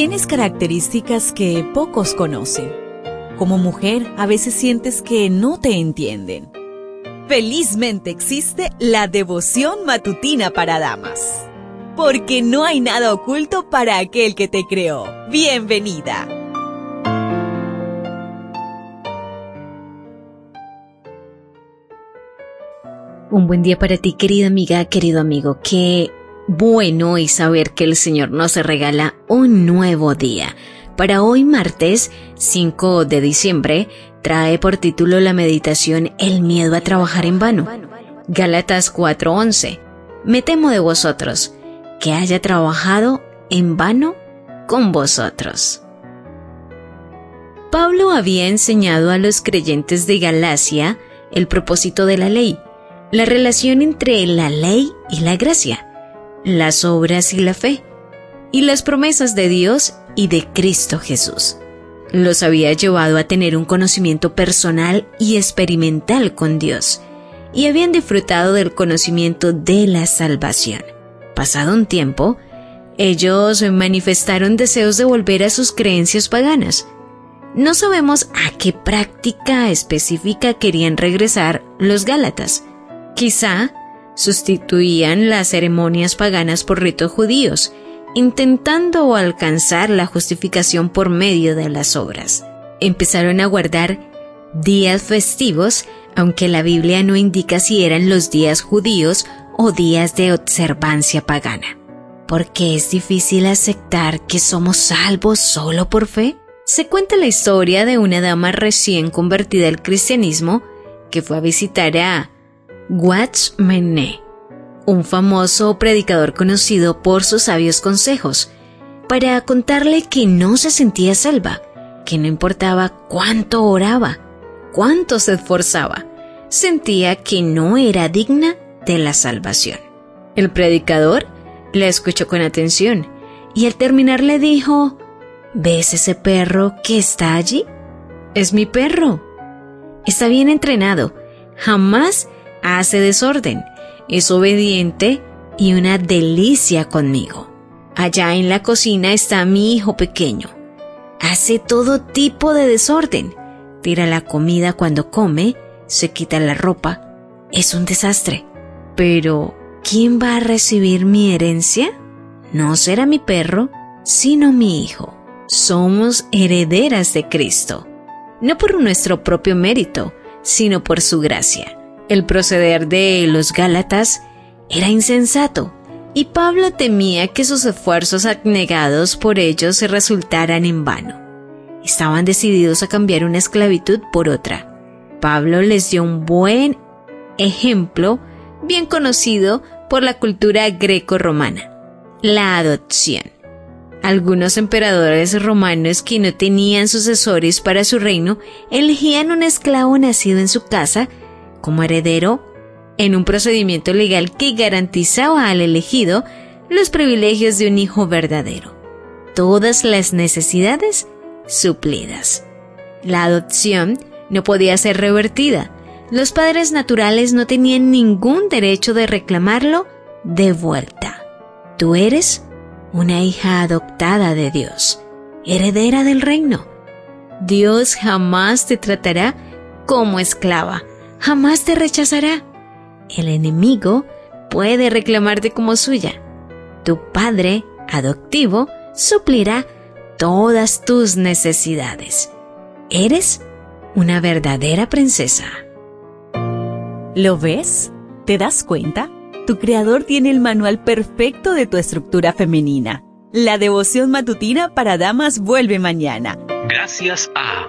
Tienes características que pocos conocen. Como mujer, a veces sientes que no te entienden. Felizmente existe la devoción matutina para damas. Porque no hay nada oculto para aquel que te creó. Bienvenida. Un buen día para ti, querida amiga, querido amigo. que bueno y saber que el Señor nos regala un nuevo día. Para hoy martes 5 de diciembre trae por título la meditación El miedo a trabajar en vano. Gálatas 4:11. Me temo de vosotros, que haya trabajado en vano con vosotros. Pablo había enseñado a los creyentes de Galacia el propósito de la ley, la relación entre la ley y la gracia las obras y la fe, y las promesas de Dios y de Cristo Jesús. Los había llevado a tener un conocimiento personal y experimental con Dios, y habían disfrutado del conocimiento de la salvación. Pasado un tiempo, ellos manifestaron deseos de volver a sus creencias paganas. No sabemos a qué práctica específica querían regresar los Gálatas. Quizá sustituían las ceremonias paganas por ritos judíos, intentando alcanzar la justificación por medio de las obras. Empezaron a guardar días festivos, aunque la Biblia no indica si eran los días judíos o días de observancia pagana. Porque es difícil aceptar que somos salvos solo por fe. Se cuenta la historia de una dama recién convertida al cristianismo que fue a visitar a Watchmene, un famoso predicador conocido por sus sabios consejos, para contarle que no se sentía salva, que no importaba cuánto oraba, cuánto se esforzaba, sentía que no era digna de la salvación. El predicador la escuchó con atención y al terminar le dijo, ¿Ves ese perro que está allí? Es mi perro. Está bien entrenado. Jamás hace desorden, es obediente y una delicia conmigo. Allá en la cocina está mi hijo pequeño. Hace todo tipo de desorden. Tira la comida cuando come, se quita la ropa. Es un desastre. Pero, ¿quién va a recibir mi herencia? No será mi perro, sino mi hijo. Somos herederas de Cristo, no por nuestro propio mérito, sino por su gracia. El proceder de los Gálatas era insensato y Pablo temía que sus esfuerzos abnegados por ellos se resultaran en vano. Estaban decididos a cambiar una esclavitud por otra. Pablo les dio un buen ejemplo bien conocido por la cultura greco-romana, la adopción. Algunos emperadores romanos que no tenían sucesores para su reino elegían un esclavo nacido en su casa como heredero en un procedimiento legal que garantizaba al elegido los privilegios de un hijo verdadero. Todas las necesidades suplidas. La adopción no podía ser revertida. Los padres naturales no tenían ningún derecho de reclamarlo de vuelta. Tú eres una hija adoptada de Dios, heredera del reino. Dios jamás te tratará como esclava jamás te rechazará. El enemigo puede reclamarte como suya. Tu padre adoptivo suplirá todas tus necesidades. Eres una verdadera princesa. ¿Lo ves? ¿Te das cuenta? Tu creador tiene el manual perfecto de tu estructura femenina. La devoción matutina para damas vuelve mañana. Gracias a